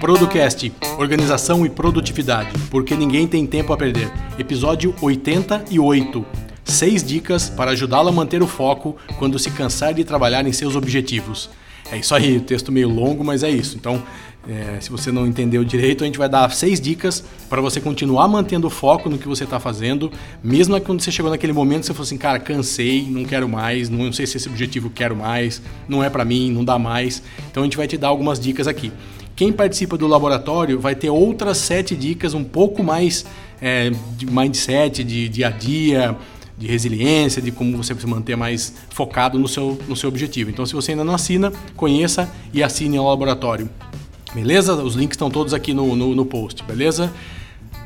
Producast, Organização e Produtividade, porque ninguém tem tempo a perder. Episódio 88. Seis dicas para ajudá-lo a manter o foco quando se cansar de trabalhar em seus objetivos. É isso aí, texto meio longo, mas é isso. Então, é, se você não entendeu direito, a gente vai dar seis dicas para você continuar mantendo o foco no que você está fazendo, mesmo quando você chegou naquele momento você falou assim, cara, cansei, não quero mais, não sei se esse objetivo quero mais, não é para mim, não dá mais. Então, a gente vai te dar algumas dicas aqui. Quem participa do laboratório vai ter outras sete dicas um pouco mais é, de mindset, de dia a dia, de resiliência, de como você se manter mais focado no seu, no seu objetivo. Então, se você ainda não assina, conheça e assine ao laboratório. Beleza? Os links estão todos aqui no, no, no post, beleza?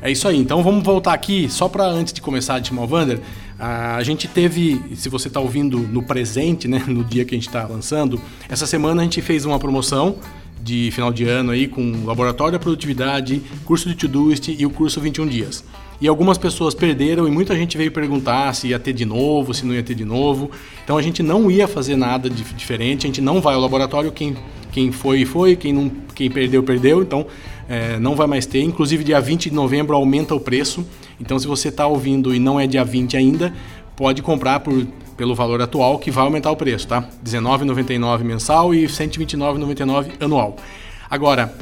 É isso aí. Então vamos voltar aqui, só para antes de começar de chamar o Vander, a gente teve, se você está ouvindo no presente, né, no dia que a gente está lançando, essa semana a gente fez uma promoção de final de ano aí com Laboratório da Produtividade, curso de Todoist e o curso 21 dias. E algumas pessoas perderam e muita gente veio perguntar se ia ter de novo, se não ia ter de novo. Então a gente não ia fazer nada de diferente, a gente não vai ao laboratório, quem, quem foi, foi, quem, não, quem perdeu, perdeu. Então é, não vai mais ter. Inclusive dia 20 de novembro aumenta o preço. Então se você está ouvindo e não é dia 20 ainda, pode comprar por pelo valor atual, que vai aumentar o preço, tá? R$19,99 mensal e R$129,99 anual. Agora,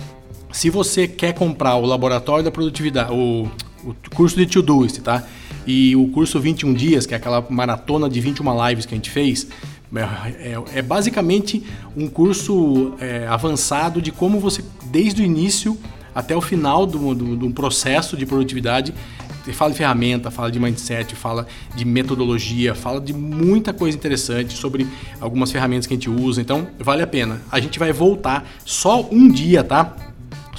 se você quer comprar o laboratório da produtividade, o, o curso de Todoist, tá? E o curso 21 dias, que é aquela maratona de 21 lives que a gente fez, é, é, é basicamente um curso é, avançado de como você, desde o início até o final do, do processo de produtividade, fala de ferramenta, fala de mindset, fala de metodologia, fala de muita coisa interessante sobre algumas ferramentas que a gente usa. Então, vale a pena. A gente vai voltar só um dia, tá?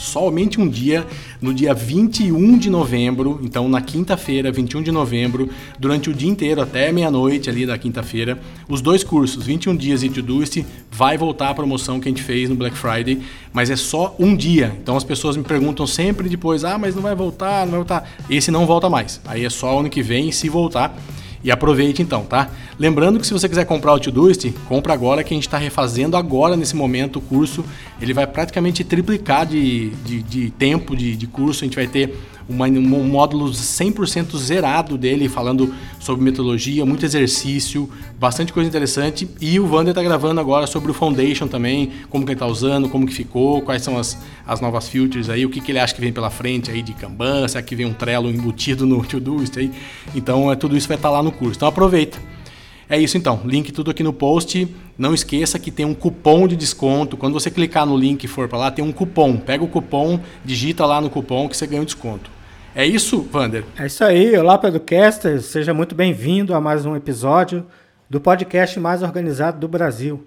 Somente um dia, no dia 21 de novembro, então na quinta-feira, 21 de novembro, durante o dia inteiro, até meia-noite ali da quinta-feira, os dois cursos, 21 dias e Todoist, vai voltar a promoção que a gente fez no Black Friday, mas é só um dia. Então as pessoas me perguntam sempre depois, ah, mas não vai voltar, não vai voltar. Esse não volta mais. Aí é só ano que vem, se voltar. E aproveite então, tá? Lembrando que se você quiser comprar o Todoist, compra agora que a gente está refazendo agora nesse momento o curso. Ele vai praticamente triplicar de, de, de tempo de, de curso. A gente vai ter um módulo 100% zerado dele, falando sobre metodologia, muito exercício, bastante coisa interessante. E o Vander está gravando agora sobre o Foundation também, como que ele está usando, como que ficou, quais são as, as novas filters aí, o que, que ele acha que vem pela frente aí de Kanban, será que vem um Trello embutido no Todoist aí. Então, é, tudo isso vai estar tá lá no curso. Então, aproveita. É isso então, link tudo aqui no post. Não esqueça que tem um cupom de desconto. Quando você clicar no link e for para lá, tem um cupom. Pega o cupom, digita lá no cupom que você ganha um desconto. É isso, Vander? É isso aí. Olá, Pedrocaster. Seja muito bem-vindo a mais um episódio do podcast mais organizado do Brasil.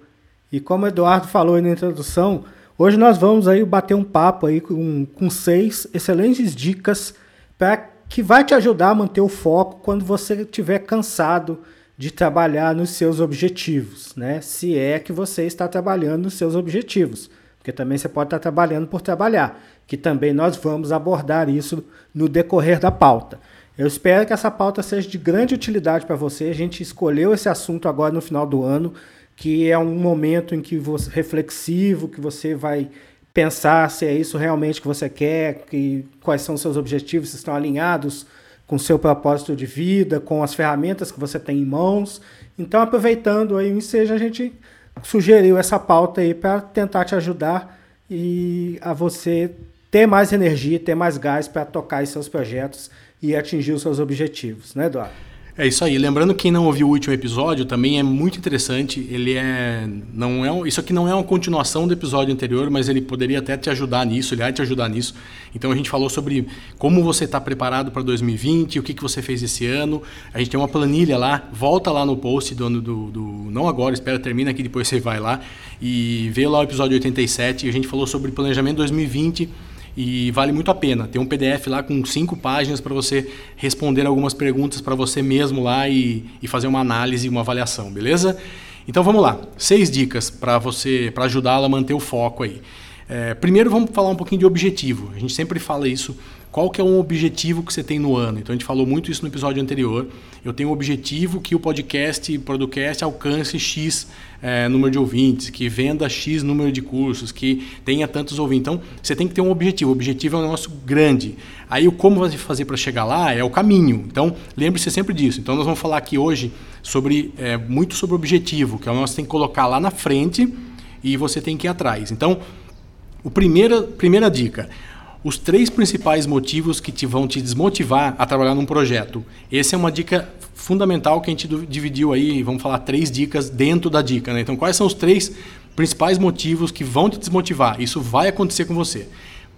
E como o Eduardo falou aí na introdução, hoje nós vamos aí bater um papo aí com, com seis excelentes dicas para que vai te ajudar a manter o foco quando você estiver cansado de trabalhar nos seus objetivos, né? Se é que você está trabalhando nos seus objetivos, porque também você pode estar trabalhando por trabalhar que também nós vamos abordar isso no decorrer da pauta. Eu espero que essa pauta seja de grande utilidade para você. A gente escolheu esse assunto agora no final do ano, que é um momento em que você reflexivo, que você vai pensar se é isso realmente que você quer, que quais são os seus objetivos, se estão alinhados com seu propósito de vida, com as ferramentas que você tem em mãos. Então, aproveitando aí o ensejo, a gente sugeriu essa pauta aí para tentar te ajudar e a você ter mais energia, ter mais gás para tocar os seus projetos e atingir os seus objetivos, né, Eduardo? É isso aí. Lembrando que quem não ouviu o último episódio também é muito interessante. Ele é não é isso aqui não é uma continuação do episódio anterior, mas ele poderia até te ajudar nisso. Ele vai te ajudar nisso. Então a gente falou sobre como você está preparado para 2020, o que, que você fez esse ano. A gente tem uma planilha lá. Volta lá no post do, do, do não agora, espera termina aqui depois você vai lá e vê lá o episódio 87. A gente falou sobre planejamento 2020 e vale muito a pena. Tem um PDF lá com cinco páginas para você responder algumas perguntas para você mesmo lá e, e fazer uma análise uma avaliação, beleza? Então vamos lá, seis dicas para você para ajudá-la a manter o foco aí. É, primeiro vamos falar um pouquinho de objetivo. A gente sempre fala isso. Qual que é um objetivo que você tem no ano? Então a gente falou muito isso no episódio anterior. Eu tenho um objetivo que o podcast, podcast alcance X é, número de ouvintes, que venda X número de cursos, que tenha tantos ouvintes. Então você tem que ter um objetivo. O objetivo é um negócio grande. Aí o como fazer para chegar lá é o caminho. Então lembre-se sempre disso. Então nós vamos falar aqui hoje sobre é, muito sobre objetivo, que é o nosso tem que colocar lá na frente e você tem que ir atrás. Então o primeira, primeira dica, os três principais motivos que te vão te desmotivar a trabalhar num projeto. Essa é uma dica fundamental que a gente dividiu aí, vamos falar três dicas dentro da dica. Né? Então, quais são os três principais motivos que vão te desmotivar? Isso vai acontecer com você.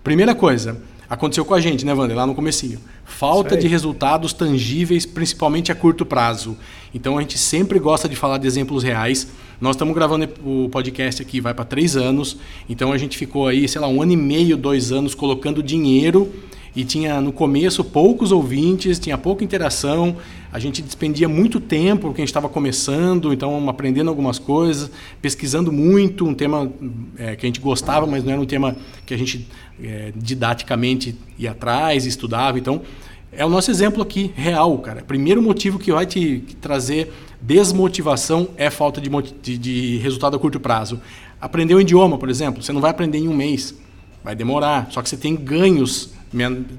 Primeira coisa, aconteceu com a gente, né, Wander, lá no comecinho. Falta de resultados tangíveis, principalmente a curto prazo. Então, a gente sempre gosta de falar de exemplos reais nós estamos gravando o podcast aqui, vai para três anos, então a gente ficou aí, sei lá, um ano e meio, dois anos colocando dinheiro e tinha no começo poucos ouvintes, tinha pouca interação, a gente despendia muito tempo porque a gente estava começando, então aprendendo algumas coisas, pesquisando muito, um tema é, que a gente gostava, mas não era um tema que a gente é, didaticamente ia atrás, estudava, então é o nosso exemplo aqui, real, cara. Primeiro motivo que vai te trazer Desmotivação é falta de, de, de resultado a curto prazo. Aprender um idioma, por exemplo, você não vai aprender em um mês, vai demorar. Só que você tem ganhos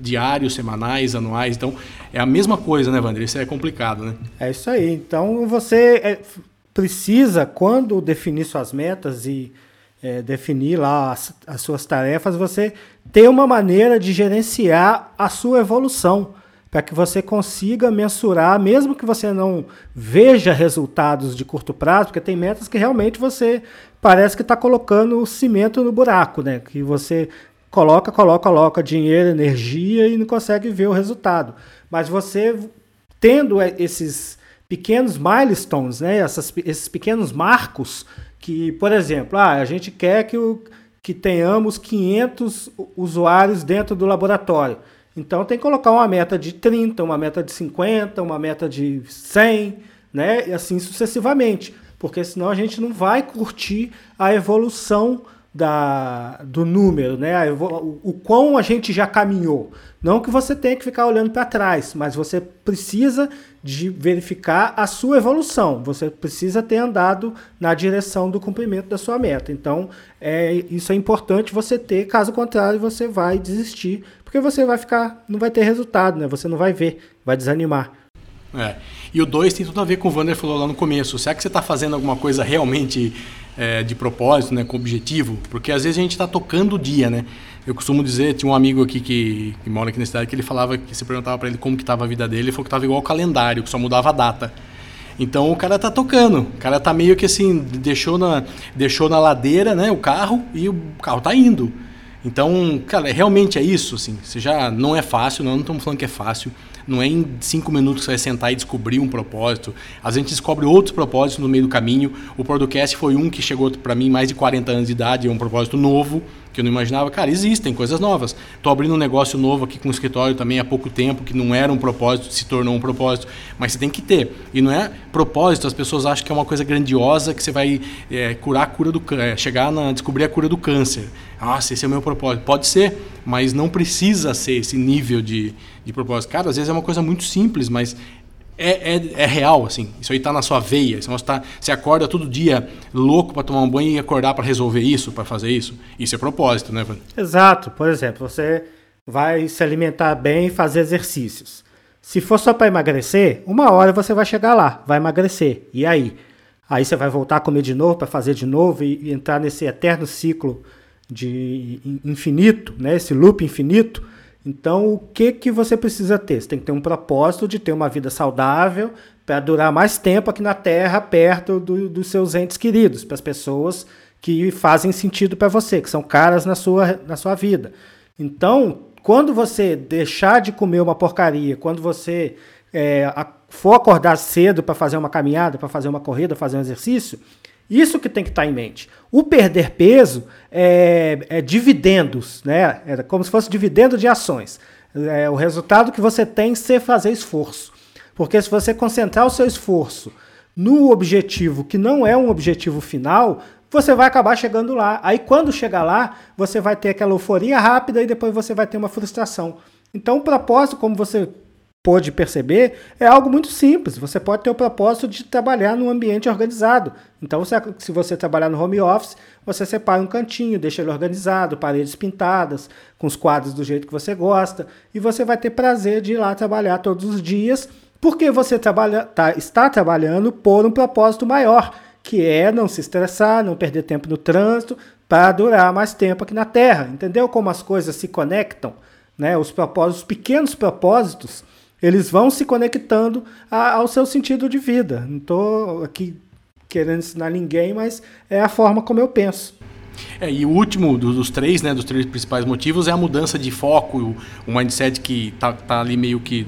diários, semanais, anuais. Então, é a mesma coisa, né, Wander? Isso é complicado, né? É isso aí. Então, você é, precisa, quando definir suas metas e é, definir lá as, as suas tarefas, você ter uma maneira de gerenciar a sua evolução para que você consiga mensurar, mesmo que você não veja resultados de curto prazo, porque tem metas que realmente você parece que está colocando o cimento no buraco, né? Que você coloca, coloca, coloca dinheiro, energia e não consegue ver o resultado. Mas você tendo esses pequenos milestones, né? Essas, esses pequenos marcos que, por exemplo, ah, a gente quer que, o, que tenhamos 500 usuários dentro do laboratório. Então tem que colocar uma meta de 30, uma meta de 50, uma meta de 100, né? E assim sucessivamente. Porque senão a gente não vai curtir a evolução da, do número, né? O, o quão a gente já caminhou. Não que você tenha que ficar olhando para trás, mas você precisa de verificar a sua evolução. Você precisa ter andado na direção do cumprimento da sua meta. Então, é, isso é importante você ter, caso contrário, você vai desistir porque você vai ficar, não vai ter resultado, né? Você não vai ver, vai desanimar. É. E o 2 tem tudo a ver com o Wander falou lá no começo. Será que você está fazendo alguma coisa realmente é, de propósito, né, com objetivo? Porque às vezes a gente está tocando o dia, né? Eu costumo dizer, tinha um amigo aqui que, que mora aqui na cidade que ele falava, que você perguntava para ele como que estava a vida dele, ele falou que estava igual ao calendário, que só mudava a data. Então o cara tá tocando, o cara tá meio que assim, deixou na, deixou na ladeira, né, o carro e o carro tá indo. Então, cara, realmente é isso, assim. Você já não é fácil, não, não estamos falando que é fácil. Não é em cinco minutos que você vai sentar e descobrir um propósito. Vezes a gente descobre outros propósitos no meio do caminho. O podcast foi um que chegou para mim mais de 40 anos de idade, é um propósito novo que eu não imaginava. Cara, existem coisas novas. Estou abrindo um negócio novo aqui com o escritório também há pouco tempo, que não era um propósito, se tornou um propósito. Mas você tem que ter. E não é propósito, as pessoas acham que é uma coisa grandiosa que você vai é, curar a cura do é, chegar na descobrir a cura do câncer. Nossa, esse é o meu propósito. Pode ser, mas não precisa ser esse nível de, de propósito. Cara, às vezes é uma coisa muito simples, mas é, é, é, real, assim. Isso aí está na sua veia. Você, tá, você acorda todo dia louco para tomar um banho e acordar para resolver isso, para fazer isso. Isso é propósito, né, Van? Exato. Por exemplo, você vai se alimentar bem e fazer exercícios. Se for só para emagrecer, uma hora você vai chegar lá, vai emagrecer. E aí? Aí você vai voltar a comer de novo para fazer de novo e, e entrar nesse eterno ciclo de infinito, né? Esse loop infinito então, o que, que você precisa ter? Você tem que ter um propósito de ter uma vida saudável para durar mais tempo aqui na Terra, perto do, dos seus entes queridos, para as pessoas que fazem sentido para você, que são caras na sua, na sua vida. Então, quando você deixar de comer uma porcaria, quando você é, for acordar cedo para fazer uma caminhada, para fazer uma corrida, fazer um exercício, isso que tem que estar em mente. O perder peso é, é dividendos, né? É como se fosse dividendo de ações. É o resultado que você tem sem fazer esforço. Porque se você concentrar o seu esforço no objetivo que não é um objetivo final, você vai acabar chegando lá. Aí quando chegar lá, você vai ter aquela euforia rápida e depois você vai ter uma frustração. Então o propósito, como você pôde perceber, é algo muito simples. Você pode ter o propósito de trabalhar num ambiente organizado. Então, se você trabalhar no home office, você separa um cantinho, deixa ele organizado, paredes pintadas, com os quadros do jeito que você gosta, e você vai ter prazer de ir lá trabalhar todos os dias, porque você trabalha, tá, está trabalhando por um propósito maior, que é não se estressar, não perder tempo no trânsito, para durar mais tempo aqui na Terra. Entendeu como as coisas se conectam? Né? Os propósitos, os pequenos propósitos, eles vão se conectando a, ao seu sentido de vida. Não estou aqui querendo ensinar ninguém, mas é a forma como eu penso. É, e o último dos, três, né, dos três principais motivos é a mudança de foco, o, o mindset que está tá ali meio que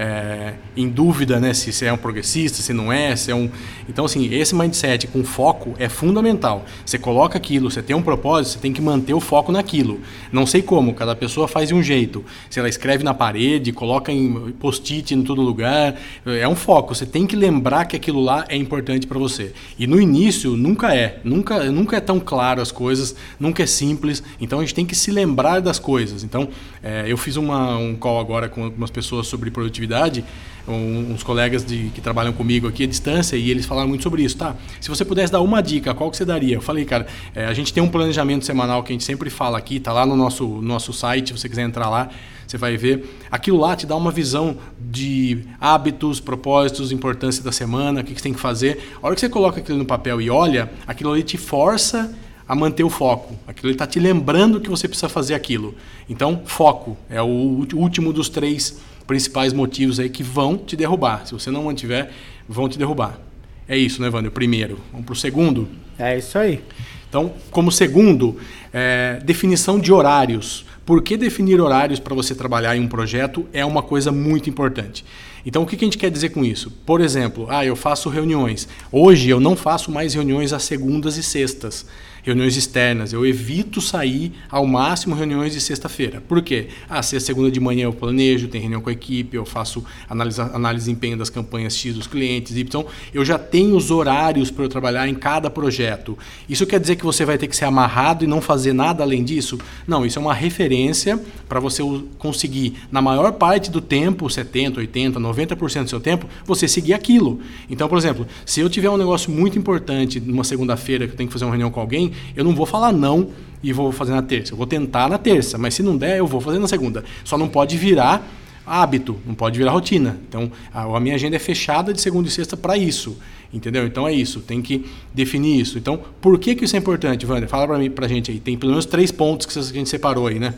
é, em dúvida né, se, se é um progressista, se não é, se é um. Então, assim, esse mindset com foco é fundamental. Você coloca aquilo, você tem um propósito, você tem que manter o foco naquilo. Não sei como, cada pessoa faz de um jeito. Se ela escreve na parede, coloca em post-it em todo lugar, é um foco. Você tem que lembrar que aquilo lá é importante para você. E no início, nunca é. Nunca, nunca é tão claro as coisas, nunca é simples. Então, a gente tem que se lembrar das coisas. Então, é, eu fiz uma, um call agora com algumas pessoas sobre produtividade atividade, um, uns colegas de, que trabalham comigo aqui à distância, e eles falaram muito sobre isso. Tá, se você pudesse dar uma dica, qual que você daria? Eu falei, cara, é, a gente tem um planejamento semanal que a gente sempre fala aqui, tá lá no nosso, nosso site, se você quiser entrar lá, você vai ver. Aquilo lá te dá uma visão de hábitos, propósitos, importância da semana, o que, que você tem que fazer. A hora que você coloca aquilo no papel e olha, aquilo ali te força a manter o foco. Aquilo está te lembrando que você precisa fazer aquilo. Então, foco é o último dos três principais motivos aí que vão te derrubar. Se você não mantiver, vão te derrubar. É isso, né, Wander? Primeiro. Vamos para o segundo? É isso aí. Então, como segundo, é, definição de horários. Por que definir horários para você trabalhar em um projeto é uma coisa muito importante. Então, o que a gente quer dizer com isso? Por exemplo, ah, eu faço reuniões. Hoje eu não faço mais reuniões às segundas e sextas reuniões externas. Eu evito sair ao máximo reuniões de sexta-feira. Por quê? Ah, sexta, segunda de manhã eu planejo, tem reunião com a equipe, eu faço análise, análise de empenho das campanhas X dos clientes, Y. Eu já tenho os horários para eu trabalhar em cada projeto. Isso quer dizer que você vai ter que ser amarrado e não fazer nada além disso? Não, isso é uma referência para você conseguir, na maior parte do tempo, 70%, 80%, 90% do seu tempo, você seguir aquilo. Então, por exemplo, se eu tiver um negócio muito importante numa segunda-feira que eu tenho que fazer uma reunião com alguém, eu não vou falar não e vou fazer na terça. Eu vou tentar na terça, mas se não der, eu vou fazer na segunda. Só não pode virar hábito, não pode virar rotina. Então, a, minha agenda é fechada de segunda e sexta para isso. Entendeu? Então é isso, tem que definir isso. Então, por que, que isso é importante, Wander? Fala para mim, pra gente aí. Tem pelo menos três pontos que a gente separou aí, né?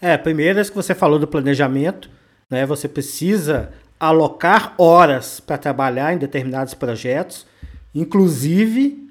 É, primeiro é que você falou do planejamento, né? Você precisa alocar horas para trabalhar em determinados projetos, inclusive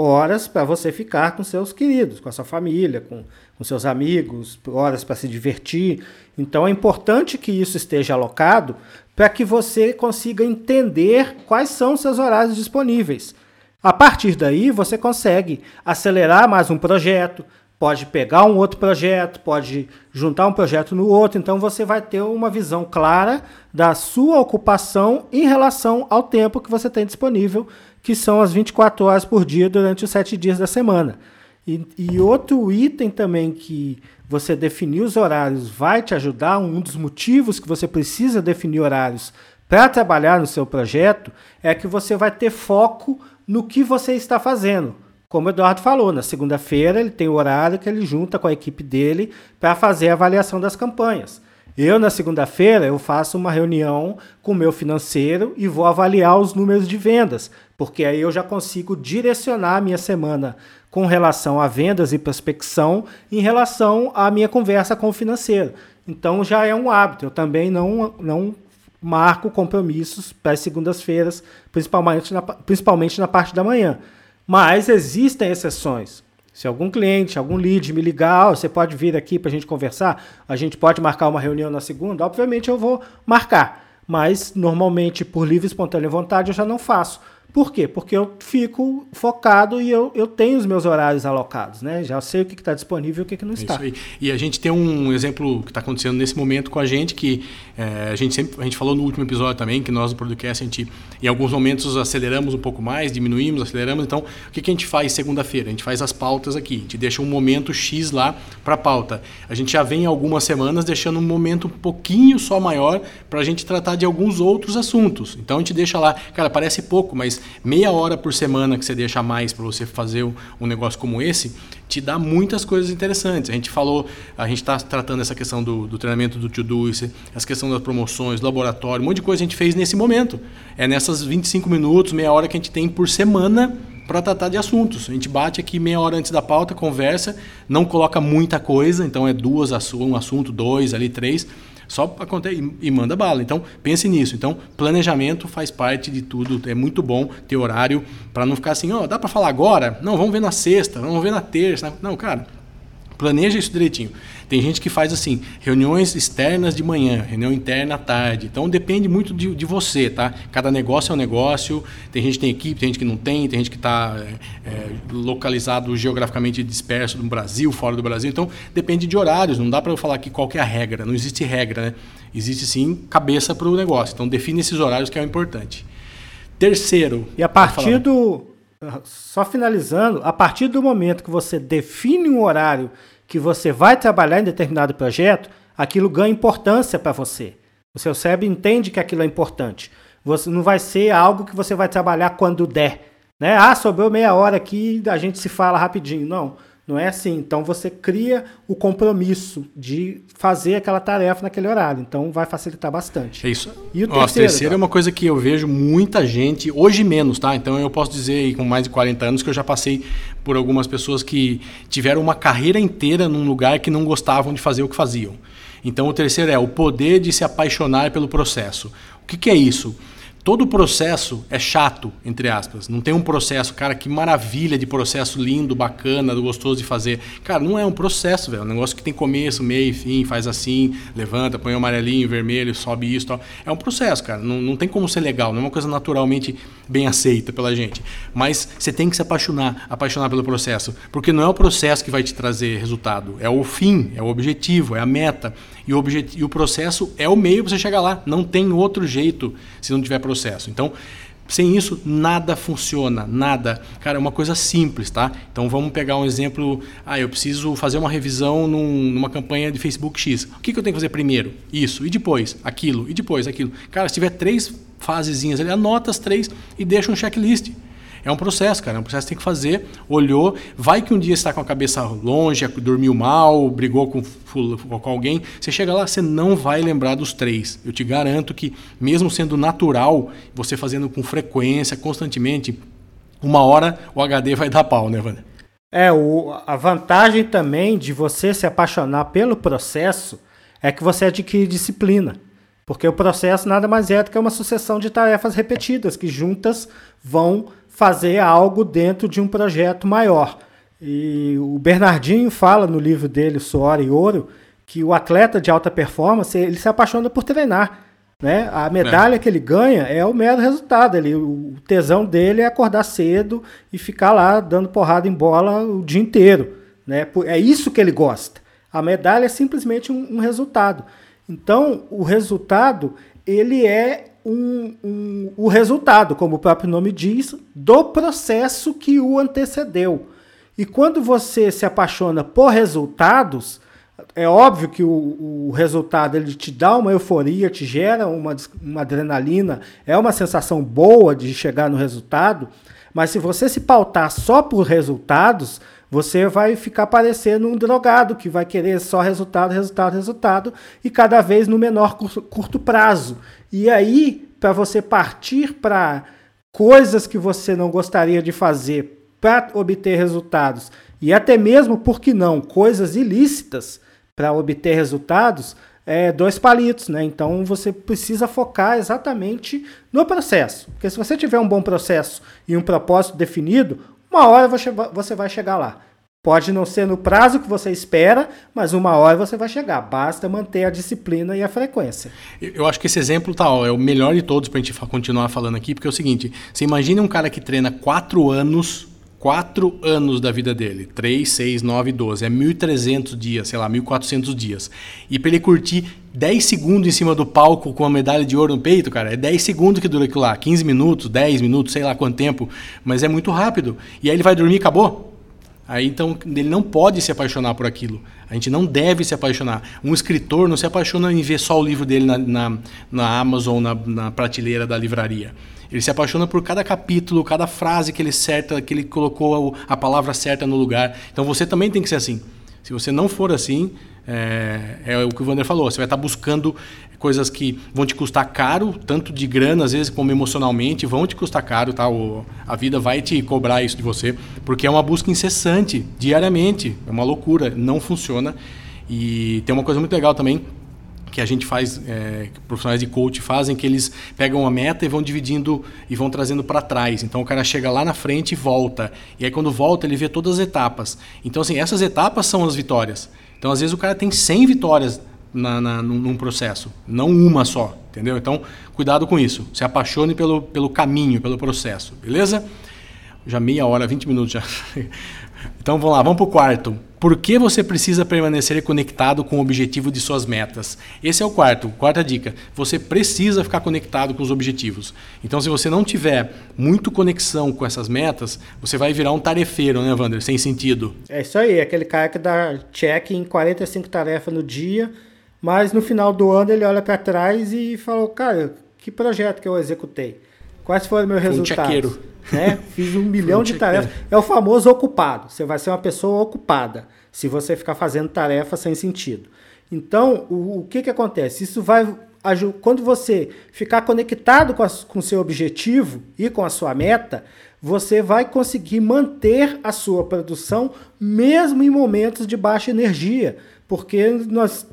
horas para você ficar com seus queridos, com a sua família, com, com seus amigos, horas para se divertir. Então é importante que isso esteja alocado para que você consiga entender quais são seus horários disponíveis. A partir daí, você consegue acelerar mais um projeto, pode pegar um outro projeto, pode juntar um projeto no outro, então você vai ter uma visão clara da sua ocupação em relação ao tempo que você tem disponível que são as 24 horas por dia durante os sete dias da semana. E, e, outro item também que você definir os horários vai te ajudar, um dos motivos que você precisa definir horários para trabalhar no seu projeto, é que você vai ter foco no que você está fazendo. Como o Eduardo falou, na segunda-feira ele tem o horário que ele junta com a equipe dele para fazer a avaliação das campanhas. Eu, na segunda-feira, eu faço uma reunião com o meu financeiro e vou avaliar os números de vendas, porque aí eu já consigo direcionar a minha semana com relação a vendas e prospecção em relação à minha conversa com o financeiro. Então já é um hábito. Eu também não, não marco compromissos para as segundas-feiras, principalmente na, principalmente na parte da manhã. Mas existem exceções. Se algum cliente, algum lead me ligar, oh, você pode vir aqui para a gente conversar, a gente pode marcar uma reunião na segunda, obviamente eu vou marcar. Mas normalmente, por livre e espontânea vontade, eu já não faço. Por quê? Porque eu fico focado e eu, eu tenho os meus horários alocados, né? Já sei o que está disponível e o que, que não está. E a gente tem um exemplo que está acontecendo nesse momento com a gente, que é, a gente sempre a gente falou no último episódio também, que nós do podcast, a gente em alguns momentos aceleramos um pouco mais, diminuímos, aceleramos. Então, o que, que a gente faz segunda-feira? A gente faz as pautas aqui, a gente deixa um momento X lá para pauta. A gente já vem algumas semanas deixando um momento um pouquinho só maior para a gente tratar de alguns outros assuntos. Então, a gente deixa lá, cara, parece pouco, mas meia hora por semana que você deixa mais para você fazer um negócio como esse, te dá muitas coisas interessantes. A gente falou, a gente está tratando essa questão do, do treinamento do to-do, essa questão das promoções, laboratório, um monte de coisa a gente fez nesse momento. É nessas 25 minutos, meia hora que a gente tem por semana para tratar de assuntos. A gente bate aqui meia hora antes da pauta, conversa, não coloca muita coisa, então é duas um assunto, dois ali, três só acontece e, manda bala. Então, pense nisso. Então, planejamento faz parte de tudo. É muito bom ter horário para não ficar assim, ó, oh, dá para falar agora? Não, vamos ver na sexta, vamos ver na terça. Não, cara, planeja isso direitinho. Tem gente que faz assim, reuniões externas de manhã, reunião interna à tarde. Então depende muito de, de você, tá? Cada negócio é um negócio. Tem gente que tem equipe, tem gente que não tem, tem gente que está é, é, localizado geograficamente disperso no Brasil, fora do Brasil. Então depende de horários. Não dá para eu falar aqui qual é a regra. Não existe regra, né? Existe sim cabeça para o negócio. Então define esses horários que é o importante. Terceiro. E a partir do. Só finalizando, a partir do momento que você define um horário que você vai trabalhar em determinado projeto, aquilo ganha importância para você. O seu cérebro entende que aquilo é importante. Você não vai ser algo que você vai trabalhar quando der. Né? Ah, sobrou meia hora aqui, a gente se fala rapidinho. Não. Não é assim. Então você cria o compromisso de fazer aquela tarefa naquele horário. Então vai facilitar bastante. É isso. E o terceiro, Nossa, terceiro é uma coisa que eu vejo muita gente, hoje menos, tá? Então eu posso dizer aí, com mais de 40 anos que eu já passei por algumas pessoas que tiveram uma carreira inteira num lugar que não gostavam de fazer o que faziam. Então o terceiro é o poder de se apaixonar pelo processo. O que, que é isso? Todo o processo é chato, entre aspas. Não tem um processo, cara, que maravilha de processo lindo, bacana, gostoso de fazer. Cara, não é um processo, velho. É um negócio que tem começo, meio, fim, faz assim, levanta, põe o amarelinho, vermelho, sobe isso tal. É um processo, cara. Não, não tem como ser legal, não é uma coisa naturalmente bem aceita pela gente. Mas você tem que se apaixonar, apaixonar pelo processo. Porque não é o processo que vai te trazer resultado. É o fim, é o objetivo, é a meta. E o, objetivo, e o processo é o meio para você chegar lá. Não tem outro jeito se não tiver processo. Então, sem isso, nada funciona, nada. Cara, é uma coisa simples, tá? Então vamos pegar um exemplo. Ah, eu preciso fazer uma revisão num, numa campanha de Facebook X. O que, que eu tenho que fazer primeiro? Isso. E depois? Aquilo. E depois? Aquilo. Cara, se tiver três fasezinhas ali, anota as três e deixa um checklist. É um processo, cara. É um processo que tem que fazer. Olhou, vai que um dia está com a cabeça longe, dormiu mal, brigou com, com alguém. Você chega lá, você não vai lembrar dos três. Eu te garanto que, mesmo sendo natural, você fazendo com frequência, constantemente, uma hora o HD vai dar pau, né, Wander? É, o, a vantagem também de você se apaixonar pelo processo é que você adquire disciplina. Porque o processo nada mais é do que uma sucessão de tarefas repetidas que juntas vão fazer algo dentro de um projeto maior. E o Bernardinho fala no livro dele, Suor e Ouro, que o atleta de alta performance ele se apaixona por treinar. Né? A medalha é. que ele ganha é o mero resultado. Ele, o tesão dele é acordar cedo e ficar lá dando porrada em bola o dia inteiro. Né? É isso que ele gosta. A medalha é simplesmente um, um resultado. Então, o resultado ele é um, um, o resultado, como o próprio nome diz, do processo que o antecedeu. E quando você se apaixona por resultados, é óbvio que o, o, resultado ele te dá uma euforia, te gera uma, uma adrenalina, é uma sensação boa de chegar no resultado, mas se você se pautar só por resultados, você vai ficar parecendo um drogado que vai querer só resultado, resultado, resultado e cada vez no menor curto, curto prazo. E aí, para você partir para coisas que você não gostaria de fazer para obter resultados e até mesmo, por que não, coisas ilícitas para obter resultados, é, dois palitos, né? Então você precisa focar exatamente no processo. Porque se você tiver um bom processo e um propósito definido, uma hora você vai chegar lá. Pode não ser no prazo que você espera, mas uma hora você vai chegar. Basta manter a disciplina e a frequência. Eu acho que esse exemplo tá, ó, é o melhor de todos para a gente continuar falando aqui, porque é o seguinte: você imagina um cara que treina quatro anos, quatro anos da vida dele, 3, 6, 9, 12, é 1.300 dias, sei lá, 1.400 dias. E para ele curtir 10 segundos em cima do palco com a medalha de ouro no peito, cara, é 10 segundos que dura aquilo lá, 15 minutos, 10 minutos, sei lá quanto tempo, mas é muito rápido. E aí ele vai dormir e acabou. Aí então ele não pode se apaixonar por aquilo. A gente não deve se apaixonar. Um escritor não se apaixona em ver só o livro dele na, na, na Amazon, na, na prateleira da livraria. Ele se apaixona por cada capítulo, cada frase que ele certa, que ele colocou a palavra certa no lugar. Então você também tem que ser assim. Se você não for assim, é, é, o que o Wander falou, você vai estar buscando coisas que vão te custar caro, tanto de grana, às vezes, como emocionalmente, vão te custar caro, tá? O, a vida vai te cobrar isso de você, porque é uma busca incessante, diariamente. É uma loucura, não funciona. E tem uma coisa muito legal também, que a gente faz, é, que profissionais de coach fazem, que eles pegam uma meta e vão dividindo e vão trazendo para trás. Então o cara chega lá na frente e volta. E aí quando volta, ele vê todas as etapas. Então, assim, essas etapas são as vitórias. Então, às vezes, o cara tem 100 vitórias na, na, num processo, não uma só, entendeu? Então, cuidado com isso. Se apaixone pelo, pelo caminho, pelo processo, beleza? Já meia hora, 20 minutos já. Então vamos lá, vamos para o quarto. Por que você precisa permanecer conectado com o objetivo de suas metas? Esse é o quarto, quarta dica. Você precisa ficar conectado com os objetivos. Então, se você não tiver muito conexão com essas metas, você vai virar um tarefeiro, né, Wander? Sem sentido. É isso aí, aquele cara que dá check em 45 tarefas no dia, mas no final do ano ele olha para trás e falou: Cara, que projeto que eu executei? Quais foram meus resultados? Um né? Fiz um milhão de tarefas. É o famoso ocupado. Você vai ser uma pessoa ocupada se você ficar fazendo tarefas sem sentido. Então, o, o que, que acontece? Isso vai. Quando você ficar conectado com o seu objetivo e com a sua meta, você vai conseguir manter a sua produção mesmo em momentos de baixa energia, porque nós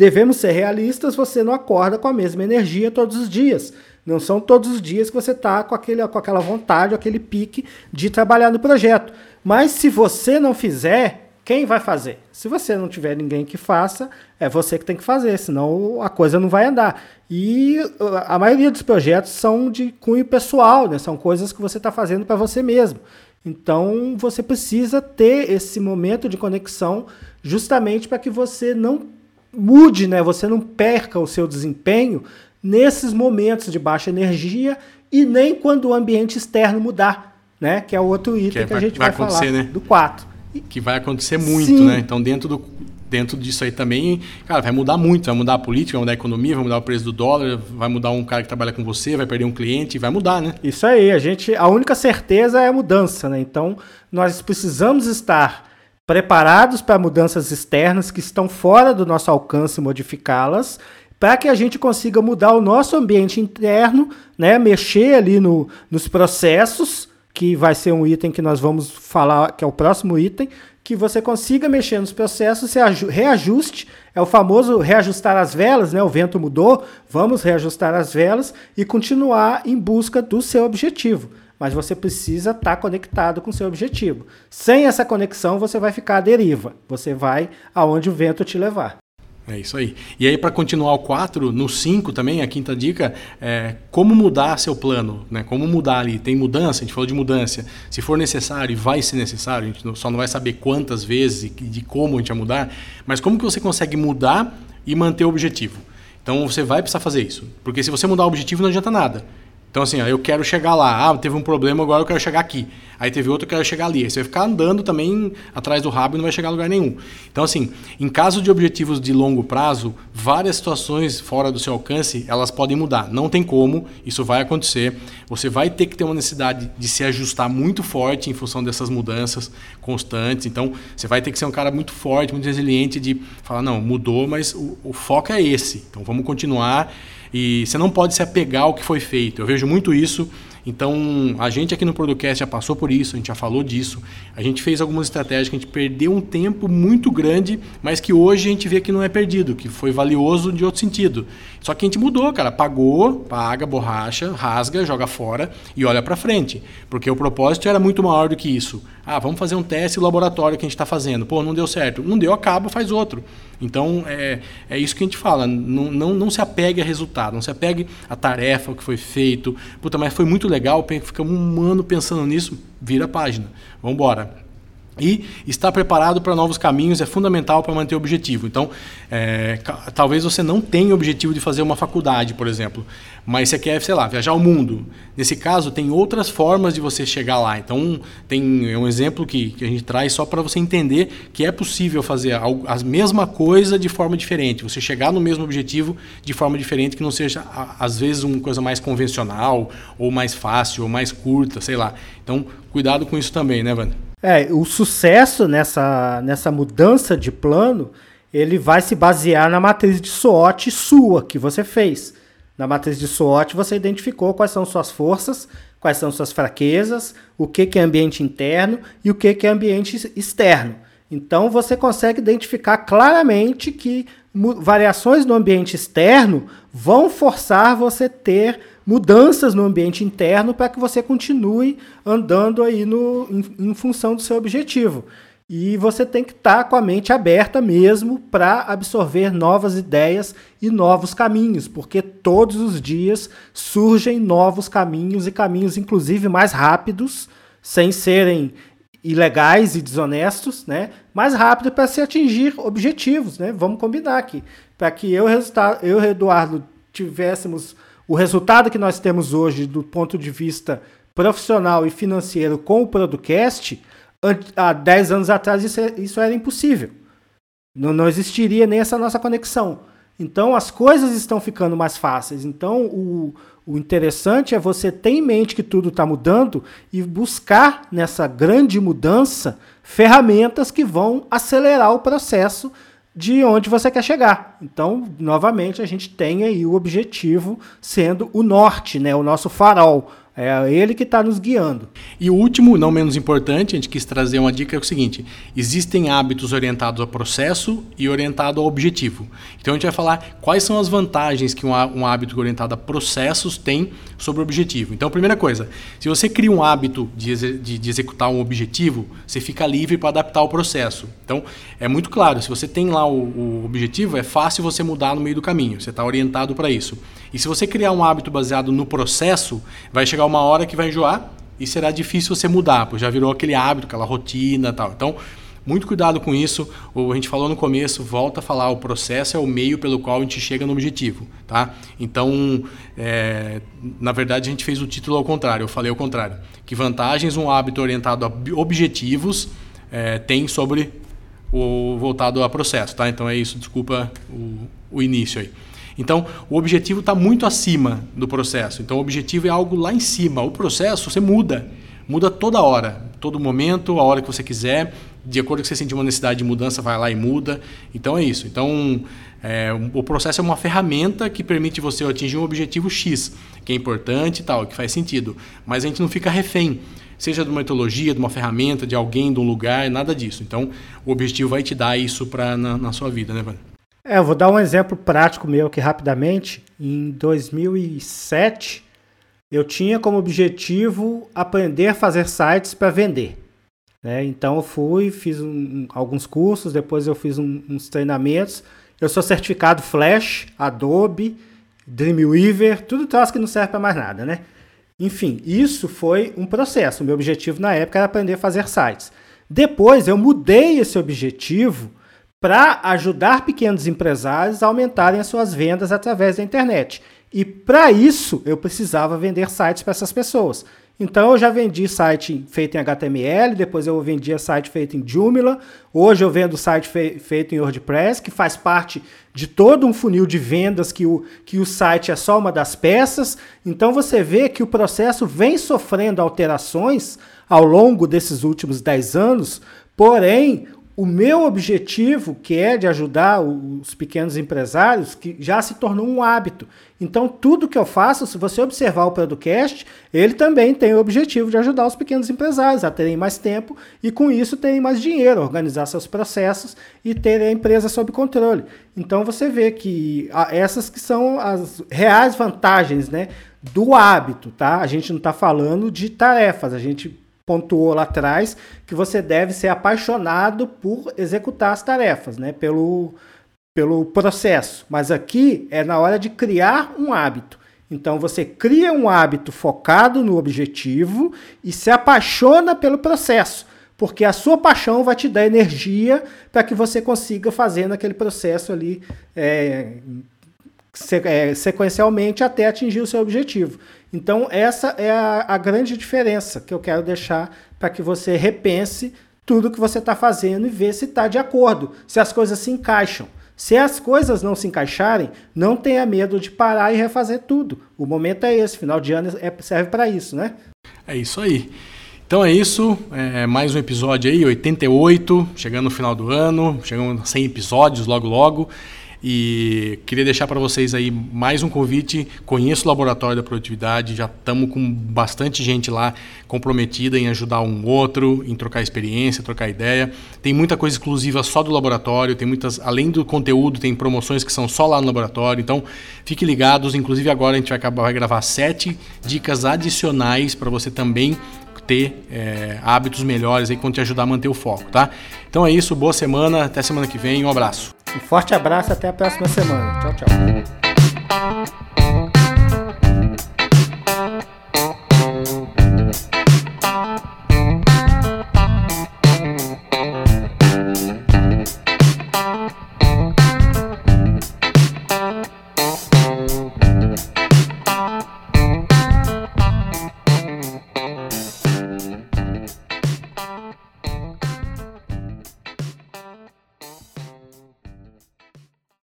devemos ser realistas, você não acorda com a mesma energia todos os dias. Não são todos os dias que você está com, aquele, com aquela vontade, aquele pique de trabalhar no projeto. Mas se você não fizer, quem vai fazer? Se você não tiver ninguém que faça, é você que tem que fazer, senão a coisa não vai andar. E uh, a maioria dos projetos são de cunho pessoal, né? são coisas que você está fazendo para você mesmo. Então você precisa ter esse momento de conexão justamente para que você não mude, né? você não perca o seu desempenho nesses momentos de baixa energia e nem quando o ambiente externo mudar, né? Que é outro item que, é, que a gente vai, vai falar né? do 4. Que vai acontecer muito, Sim. né? Então dentro do dentro disso aí também, cara, vai mudar muito, vai mudar a política, vai mudar a economia, vai mudar o preço do dólar, vai mudar um cara que trabalha com você, vai perder um cliente, vai mudar, né? Isso aí, a gente, a única certeza é a mudança, né? Então, nós precisamos estar preparados para mudanças externas que estão fora do nosso alcance modificá-las para que a gente consiga mudar o nosso ambiente interno, né, mexer ali no, nos processos, que vai ser um item que nós vamos falar, que é o próximo item, que você consiga mexer nos processos, se reajuste, é o famoso reajustar as velas, né? O vento mudou, vamos reajustar as velas e continuar em busca do seu objetivo. Mas você precisa estar tá conectado com o seu objetivo. Sem essa conexão, você vai ficar à deriva. Você vai aonde o vento te levar. É isso aí. E aí, para continuar o 4, no 5 também, a quinta dica, é como mudar seu plano, né? Como mudar ali. Tem mudança, a gente falou de mudança. Se for necessário, e vai ser necessário, a gente só não vai saber quantas vezes e de como a gente vai mudar, mas como que você consegue mudar e manter o objetivo? Então você vai precisar fazer isso. Porque se você mudar o objetivo, não adianta nada. Então, assim, ó, eu quero chegar lá. Ah, teve um problema, agora eu quero chegar aqui. Aí teve outro, eu quero chegar ali. Aí você vai ficar andando também atrás do rabo e não vai chegar a lugar nenhum. Então, assim, em caso de objetivos de longo prazo, várias situações fora do seu alcance, elas podem mudar. Não tem como, isso vai acontecer. Você vai ter que ter uma necessidade de se ajustar muito forte em função dessas mudanças constantes. Então, você vai ter que ser um cara muito forte, muito resiliente de falar, não, mudou, mas o, o foco é esse. Então, vamos continuar. E você não pode se apegar ao que foi feito. Eu vejo muito isso. Então, a gente aqui no Producast já passou por isso, a gente já falou disso. A gente fez algumas estratégias que a gente perdeu um tempo muito grande, mas que hoje a gente vê que não é perdido, que foi valioso de outro sentido. Só que a gente mudou, cara. Pagou, paga, borracha, rasga, joga fora e olha para frente. Porque o propósito era muito maior do que isso. Ah, vamos fazer um teste laboratório que a gente está fazendo. Pô, não deu certo. Não deu, acaba, faz outro. Então, é, é isso que a gente fala. Não, não, não se apegue a resultado, não se apegue à tarefa que foi feito. Puta, mas foi muito legal, ficamos um ano pensando nisso, vira a página. Vamos embora. E estar preparado para novos caminhos é fundamental para manter o objetivo. Então, é, talvez você não tenha o objetivo de fazer uma faculdade, por exemplo, mas você quer, sei lá, viajar ao mundo. Nesse caso, tem outras formas de você chegar lá. Então, tem é um exemplo que, que a gente traz só para você entender que é possível fazer a, a mesma coisa de forma diferente. Você chegar no mesmo objetivo de forma diferente, que não seja, às vezes, uma coisa mais convencional, ou mais fácil, ou mais curta, sei lá. Então, cuidado com isso também, né, Wander? É, o sucesso nessa, nessa mudança de plano, ele vai se basear na matriz de SWOT sua que você fez. Na matriz de SWOT você identificou quais são suas forças, quais são suas fraquezas, o que, que é ambiente interno e o que, que é ambiente externo. Então você consegue identificar claramente que variações no ambiente externo vão forçar você ter mudanças no ambiente interno para que você continue andando aí no, em, em função do seu objetivo. E você tem que estar tá com a mente aberta mesmo para absorver novas ideias e novos caminhos, porque todos os dias surgem novos caminhos e caminhos, inclusive, mais rápidos, sem serem ilegais e desonestos, né? Mais rápido para se atingir objetivos, né? Vamos combinar aqui. Para que eu, eu e Eduardo tivéssemos o resultado que nós temos hoje do ponto de vista profissional e financeiro com o Producast, há 10 anos atrás isso, é, isso era impossível. Não, não existiria nem essa nossa conexão. Então as coisas estão ficando mais fáceis. Então o, o interessante é você ter em mente que tudo está mudando e buscar nessa grande mudança ferramentas que vão acelerar o processo de onde você quer chegar. Então, novamente, a gente tem aí o objetivo sendo o norte, né, o nosso farol, é ele que está nos guiando. E o último, não menos importante, a gente quis trazer uma dica é o seguinte: existem hábitos orientados ao processo e orientado ao objetivo. Então a gente vai falar quais são as vantagens que um, hábito orientado a processos tem sobre o objetivo. Então, primeira coisa, se você cria um hábito de, de, de executar um objetivo, você fica livre para adaptar o processo. Então, é muito claro, se você tem lá o, o objetivo, é fácil você mudar no meio do caminho. Você está orientado para isso. E se você criar um hábito baseado no processo, vai chegar uma hora que vai enjoar e será difícil você mudar, porque já virou aquele hábito, aquela rotina tal. Então, muito cuidado com isso. O, a gente falou no começo, volta a falar, o processo é o meio pelo qual a gente chega no objetivo. Tá? Então, é, na verdade, a gente fez o título ao contrário, eu falei ao contrário. Que vantagens um hábito orientado a objetivos é, tem sobre o voltado a processo. Tá? Então é isso, desculpa o, o início aí. Então, o objetivo está muito acima do processo. Então, o objetivo é algo lá em cima. O processo você muda. Muda toda hora, todo momento, a hora que você quiser. De acordo com que você sentir uma necessidade de mudança, vai lá e muda. Então, é isso. Então, é, o processo é uma ferramenta que permite você atingir um objetivo X, que é importante e tal, que faz sentido. Mas a gente não fica refém seja de uma metodologia, de uma ferramenta, de alguém, de um lugar, nada disso. Então, o objetivo vai te dar isso pra, na, na sua vida, né, Vânia? É, eu vou dar um exemplo prático meu aqui rapidamente. Em 2007, eu tinha como objetivo aprender a fazer sites para vender. Né? Então eu fui, fiz um, alguns cursos, depois eu fiz um, uns treinamentos. Eu sou certificado Flash, Adobe, Dreamweaver, tudo troço que não serve para mais nada, né? Enfim, isso foi um processo. O meu objetivo na época era aprender a fazer sites. Depois eu mudei esse objetivo para ajudar pequenos empresários a aumentarem as suas vendas através da internet. E para isso eu precisava vender sites para essas pessoas. Então eu já vendi site feito em HTML, depois eu vendia site feito em Joomla, hoje eu vendo site fe feito em WordPress, que faz parte de todo um funil de vendas que o, que o site é só uma das peças. Então você vê que o processo vem sofrendo alterações ao longo desses últimos 10 anos, porém o meu objetivo, que é de ajudar os pequenos empresários, que já se tornou um hábito. Então, tudo que eu faço, se você observar o Producast, ele também tem o objetivo de ajudar os pequenos empresários a terem mais tempo e, com isso, terem mais dinheiro, organizar seus processos e terem a empresa sob controle. Então, você vê que essas que são as reais vantagens né, do hábito. Tá? A gente não está falando de tarefas, a gente pontuou lá atrás, que você deve ser apaixonado por executar as tarefas, né? Pelo, pelo processo. Mas aqui é na hora de criar um hábito. Então você cria um hábito focado no objetivo e se apaixona pelo processo, porque a sua paixão vai te dar energia para que você consiga fazer naquele processo ali é, é, sequencialmente até atingir o seu objetivo. Então, essa é a, a grande diferença que eu quero deixar para que você repense tudo que você está fazendo e ver se está de acordo, se as coisas se encaixam. Se as coisas não se encaixarem, não tenha medo de parar e refazer tudo. O momento é esse, final de ano é, serve para isso, né? É isso aí. Então é isso, é mais um episódio aí, 88, chegando no final do ano, chegando a 100 episódios logo logo. E queria deixar para vocês aí mais um convite. Conheço o Laboratório da Produtividade, já estamos com bastante gente lá comprometida em ajudar um outro, em trocar experiência, trocar ideia. Tem muita coisa exclusiva só do laboratório, tem muitas, além do conteúdo, tem promoções que são só lá no laboratório. Então, fiquem ligados. Inclusive agora a gente vai acabar vai gravar sete dicas adicionais para você também ter é, hábitos melhores aí quando te ajudar a manter o foco, tá? Então é isso, boa semana, até semana que vem, um abraço. Um forte abraço, até a próxima semana. Tchau, tchau.